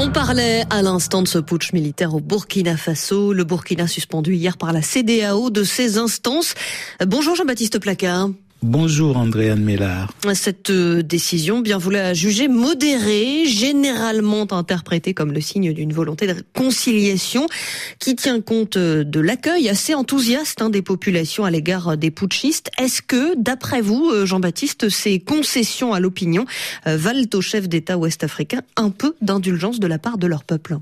On parlait à l'instant de ce putsch militaire au Burkina Faso. Le Burkina suspendu hier par la CDAO de ses instances. Bonjour Jean-Baptiste Placard. Bonjour Andréane Mellard. Cette euh, décision, bien vous la jugez modérée, généralement interprétée comme le signe d'une volonté de conciliation qui tient compte euh, de l'accueil assez enthousiaste hein, des populations à l'égard des putschistes. Est-ce que, d'après vous, euh, Jean-Baptiste, ces concessions à l'opinion valent aux chefs d'État ouest-africains un peu d'indulgence de la part de leur peuple?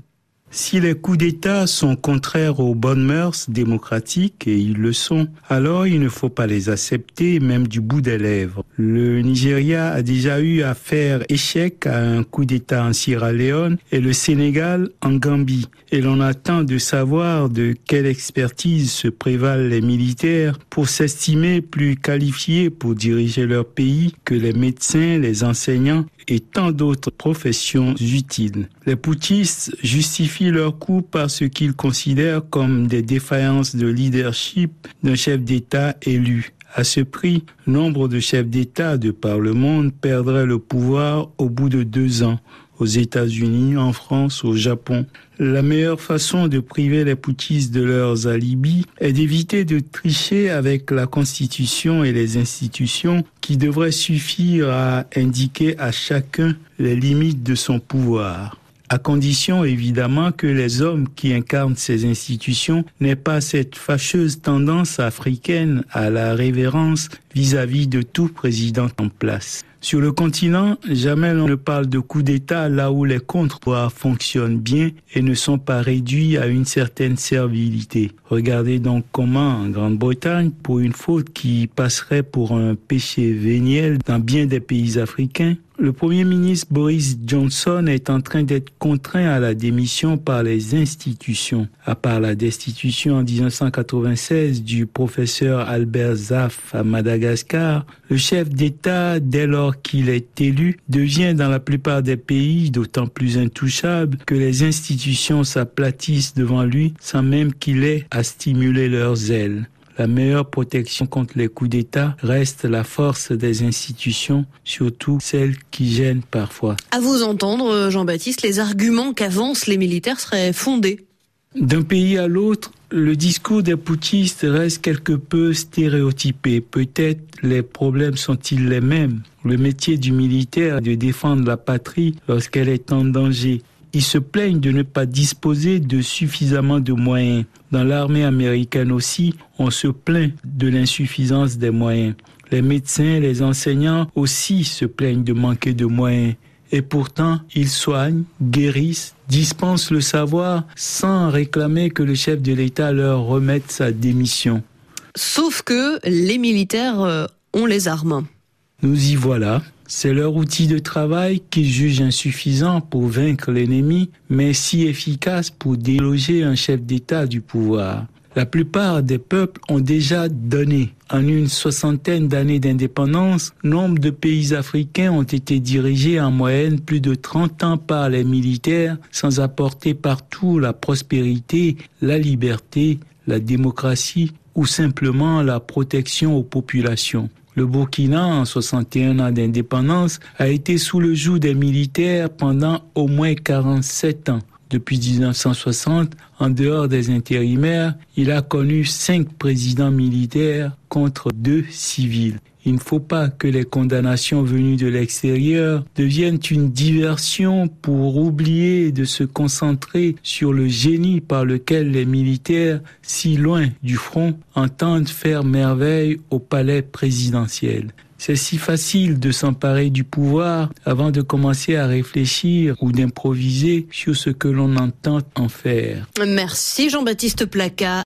Si les coups d'État sont contraires aux bonnes mœurs démocratiques, et ils le sont, alors il ne faut pas les accepter même du bout des lèvres. Le Nigeria a déjà eu à faire échec à un coup d'État en Sierra Leone et le Sénégal en Gambie. Et l'on attend de savoir de quelle expertise se prévalent les militaires pour s'estimer plus qualifiés pour diriger leur pays que les médecins, les enseignants et tant d'autres professions utiles. Les justifient leur coup par ce qu'ils considèrent comme des défaillances de leadership d'un chef d'État élu. À ce prix, nombre de chefs d'État de par le monde perdraient le pouvoir au bout de deux ans aux États-Unis, en France, au Japon. La meilleure façon de priver les poutistes de leurs alibis est d'éviter de tricher avec la Constitution et les institutions qui devraient suffire à indiquer à chacun les limites de son pouvoir à condition évidemment que les hommes qui incarnent ces institutions n'aient pas cette fâcheuse tendance africaine à la révérence vis-à-vis de tout président en place. Sur le continent, jamais l'on ne parle de coup d'État là où les contre-pouvoirs fonctionnent bien et ne sont pas réduits à une certaine servilité. Regardez donc comment en Grande-Bretagne, pour une faute qui passerait pour un péché véniel dans bien des pays africains, le Premier ministre Boris Johnson est en train d'être contraint à la démission par les institutions. À part la destitution en 1996 du professeur Albert Zaff à Madagascar, le chef d'État, dès lors qu'il est élu, devient dans la plupart des pays d'autant plus intouchable que les institutions s'aplatissent devant lui sans même qu'il ait à stimuler leurs ailes la meilleure protection contre les coups d'État reste la force des institutions, surtout celles qui gênent parfois. À vous entendre, Jean-Baptiste, les arguments qu'avancent les militaires seraient fondés. D'un pays à l'autre, le discours des poutistes reste quelque peu stéréotypé. Peut-être les problèmes sont-ils les mêmes? Le métier du militaire est de défendre la patrie lorsqu'elle est en danger. Ils se plaignent de ne pas disposer de suffisamment de moyens. Dans l'armée américaine aussi, on se plaint de l'insuffisance des moyens. Les médecins, les enseignants aussi se plaignent de manquer de moyens. Et pourtant, ils soignent, guérissent, dispensent le savoir sans réclamer que le chef de l'État leur remette sa démission. Sauf que les militaires euh, ont les armes. Nous y voilà. C'est leur outil de travail qu'ils jugent insuffisant pour vaincre l'ennemi, mais si efficace pour déloger un chef d'État du pouvoir. La plupart des peuples ont déjà donné. En une soixantaine d'années d'indépendance, nombre de pays africains ont été dirigés en moyenne plus de 30 ans par les militaires sans apporter partout la prospérité, la liberté, la démocratie ou simplement la protection aux populations. Le Burkina, en 61 ans d'indépendance, a été sous le joug des militaires pendant au moins 47 ans. Depuis 1960, en dehors des intérimaires, il a connu cinq présidents militaires contre deux civils. Il ne faut pas que les condamnations venues de l'extérieur deviennent une diversion pour oublier de se concentrer sur le génie par lequel les militaires, si loin du front, entendent faire merveille au palais présidentiel. C'est si facile de s'emparer du pouvoir avant de commencer à réfléchir ou d'improviser sur ce que l'on entend en faire. Merci Jean-Baptiste Placa.